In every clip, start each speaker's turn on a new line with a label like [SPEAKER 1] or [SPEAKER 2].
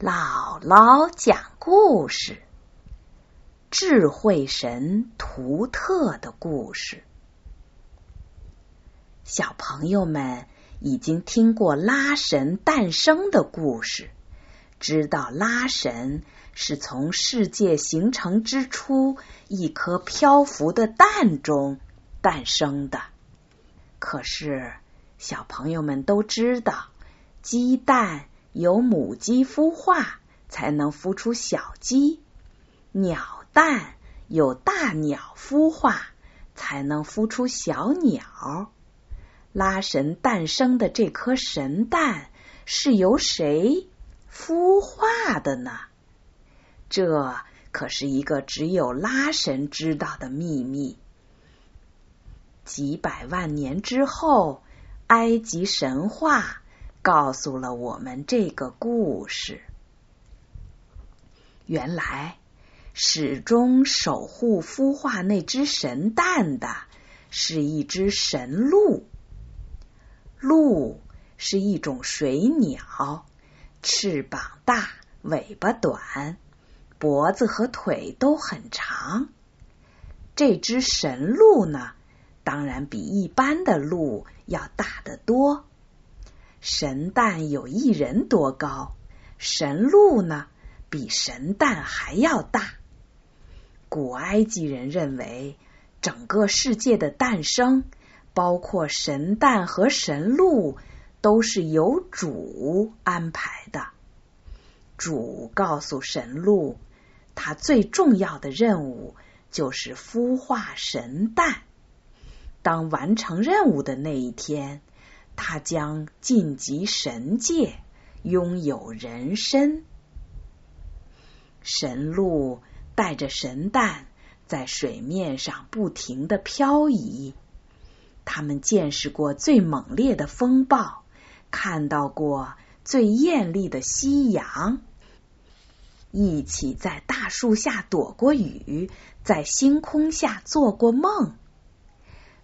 [SPEAKER 1] 姥姥讲故事，智慧神图特的故事。小朋友们已经听过拉神诞生的故事，知道拉神是从世界形成之初一颗漂浮的蛋中诞生的。可是，小朋友们都知道，鸡蛋。有母鸡孵化才能孵出小鸡，鸟蛋有大鸟孵化才能孵出小鸟。拉神诞生的这颗神蛋是由谁孵化的呢？这可是一个只有拉神知道的秘密。几百万年之后，埃及神话。告诉了我们这个故事。原来，始终守护孵化那只神蛋的是一只神鹿。鹿是一种水鸟，翅膀大，尾巴短，脖子和腿都很长。这只神鹿呢，当然比一般的鹿要大得多。神蛋有一人多高，神鹿呢比神蛋还要大。古埃及人认为，整个世界的诞生，包括神蛋和神鹿，都是由主安排的。主告诉神鹿，他最重要的任务就是孵化神蛋。当完成任务的那一天。他将晋级神界，拥有人身。神鹿带着神蛋在水面上不停的漂移。他们见识过最猛烈的风暴，看到过最艳丽的夕阳，一起在大树下躲过雨，在星空下做过梦。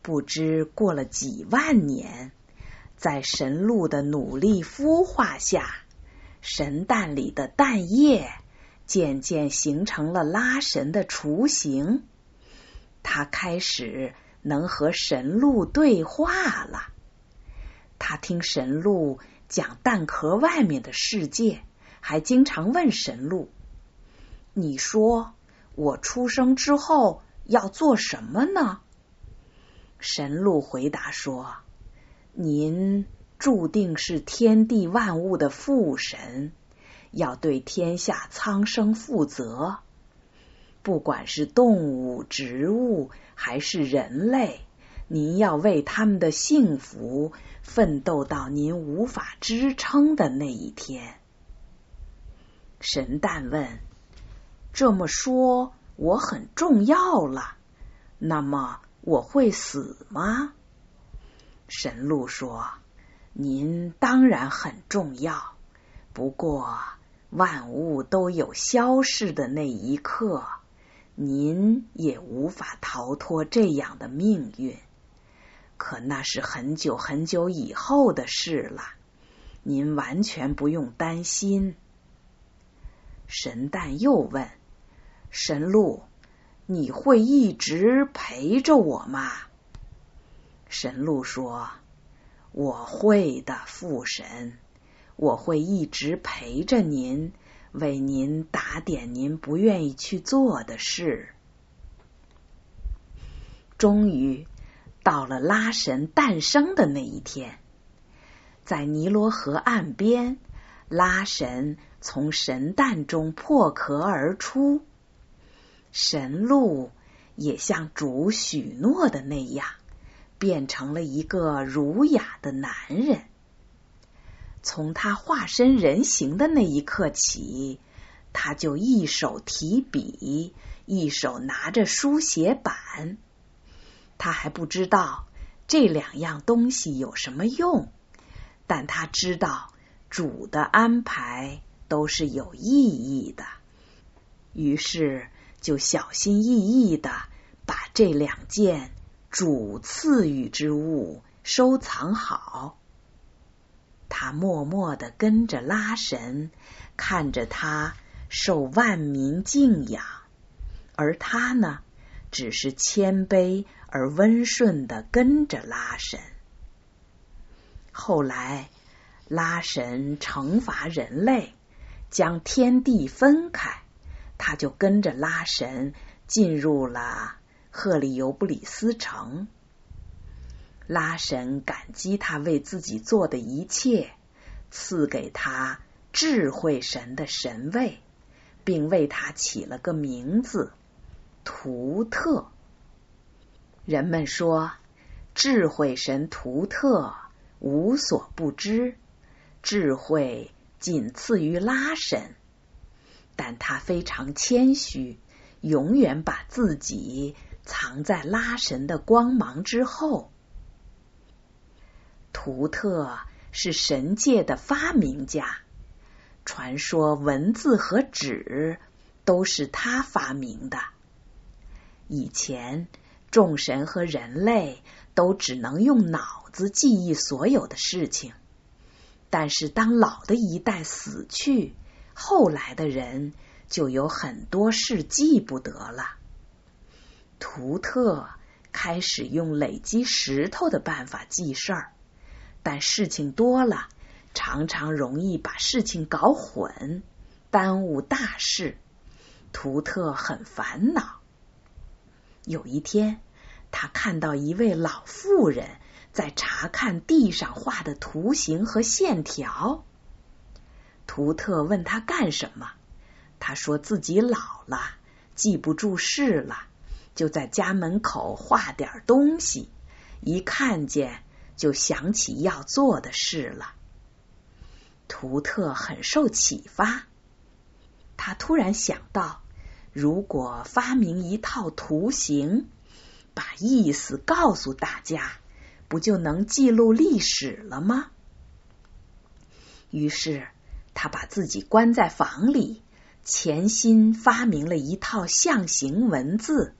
[SPEAKER 1] 不知过了几万年。在神鹿的努力孵化下，神蛋里的蛋液渐渐形成了拉神的雏形。他开始能和神鹿对话了。他听神鹿讲蛋壳外面的世界，还经常问神鹿：“你说我出生之后要做什么呢？”神鹿回答说。您注定是天地万物的父神，要对天下苍生负责。不管是动物、植物还是人类，您要为他们的幸福奋斗到您无法支撑的那一天。神旦问：“这么说，我很重要了？那么我会死吗？”神鹿说：“您当然很重要，不过万物都有消逝的那一刻，您也无法逃脱这样的命运。可那是很久很久以后的事了，您完全不用担心。”神蛋又问：“神鹿，你会一直陪着我吗？”神鹿说：“我会的，父神，我会一直陪着您，为您打点您不愿意去做的事。”终于到了拉神诞生的那一天，在尼罗河岸边，拉神从神蛋中破壳而出，神鹿也像主许诺的那样。变成了一个儒雅的男人。从他化身人形的那一刻起，他就一手提笔，一手拿着书写板。他还不知道这两样东西有什么用，但他知道主的安排都是有意义的，于是就小心翼翼的把这两件。主赐予之物收藏好。他默默的跟着拉神，看着他受万民敬仰，而他呢，只是谦卑而温顺的跟着拉神。后来，拉神惩罚人类，将天地分开，他就跟着拉神进入了赫里尤布里斯城。拉神感激他为自己做的一切，赐给他智慧神的神位，并为他起了个名字——图特。人们说，智慧神图特。无所不知，智慧仅次于拉神，但他非常谦虚，永远把自己藏在拉神的光芒之后。图特是神界的发明家，传说文字和纸都是他发明的。以前，众神和人类都只能用脑。子记忆所有的事情，但是当老的一代死去，后来的人就有很多事记不得了。图特开始用累积石头的办法记事儿，但事情多了，常常容易把事情搞混，耽误大事。图特很烦恼。有一天，他看到一位老妇人。在查看地上画的图形和线条，图特问他干什么？他说自己老了，记不住事了，就在家门口画点东西，一看见就想起要做的事了。图特很受启发，他突然想到，如果发明一套图形，把意思告诉大家。不就能记录历史了吗？于是他把自己关在房里，潜心发明了一套象形文字，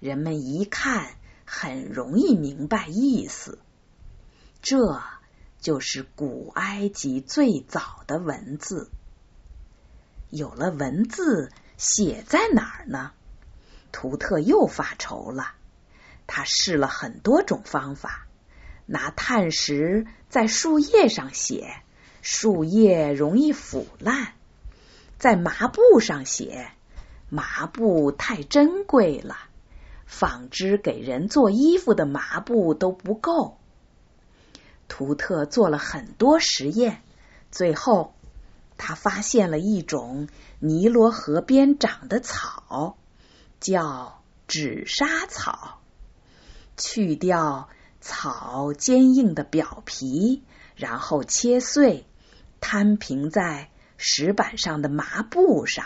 [SPEAKER 1] 人们一看很容易明白意思。这就是古埃及最早的文字。有了文字，写在哪儿呢？图特又发愁了。他试了很多种方法。拿碳石在树叶上写，树叶容易腐烂；在麻布上写，麻布太珍贵了，纺织给人做衣服的麻布都不够。图特做了很多实验，最后他发现了一种尼罗河边长的草，叫纸莎草，去掉。草坚硬的表皮，然后切碎，摊平在石板上的麻布上，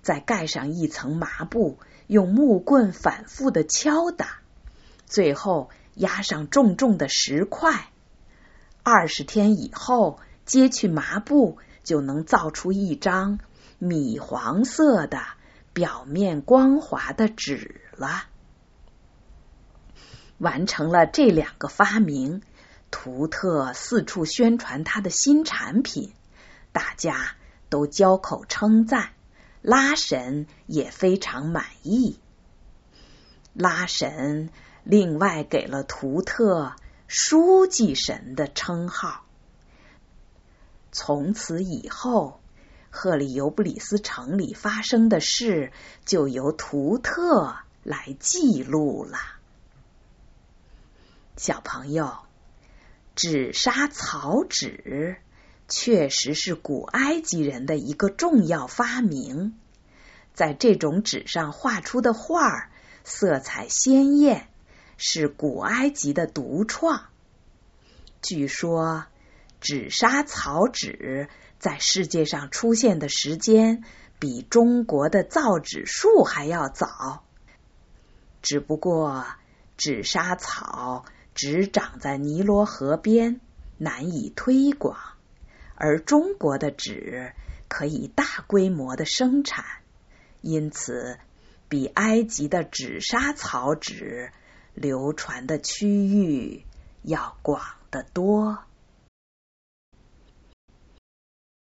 [SPEAKER 1] 再盖上一层麻布，用木棍反复的敲打，最后压上重重的石块。二十天以后，揭去麻布，就能造出一张米黄色的、表面光滑的纸了。完成了这两个发明，图特四处宣传他的新产品，大家都交口称赞，拉神也非常满意。拉神另外给了图特书记神的称号。从此以后，赫里尤布里斯城里发生的事就由图特来记录了。小朋友，纸莎草纸确实是古埃及人的一个重要发明。在这种纸上画出的画色彩鲜艳，是古埃及的独创。据说，纸莎草纸在世界上出现的时间比中国的造纸术还要早。只不过，纸莎草。只长在尼罗河边，难以推广；而中国的纸可以大规模的生产，因此比埃及的纸莎草纸流传的区域要广得多。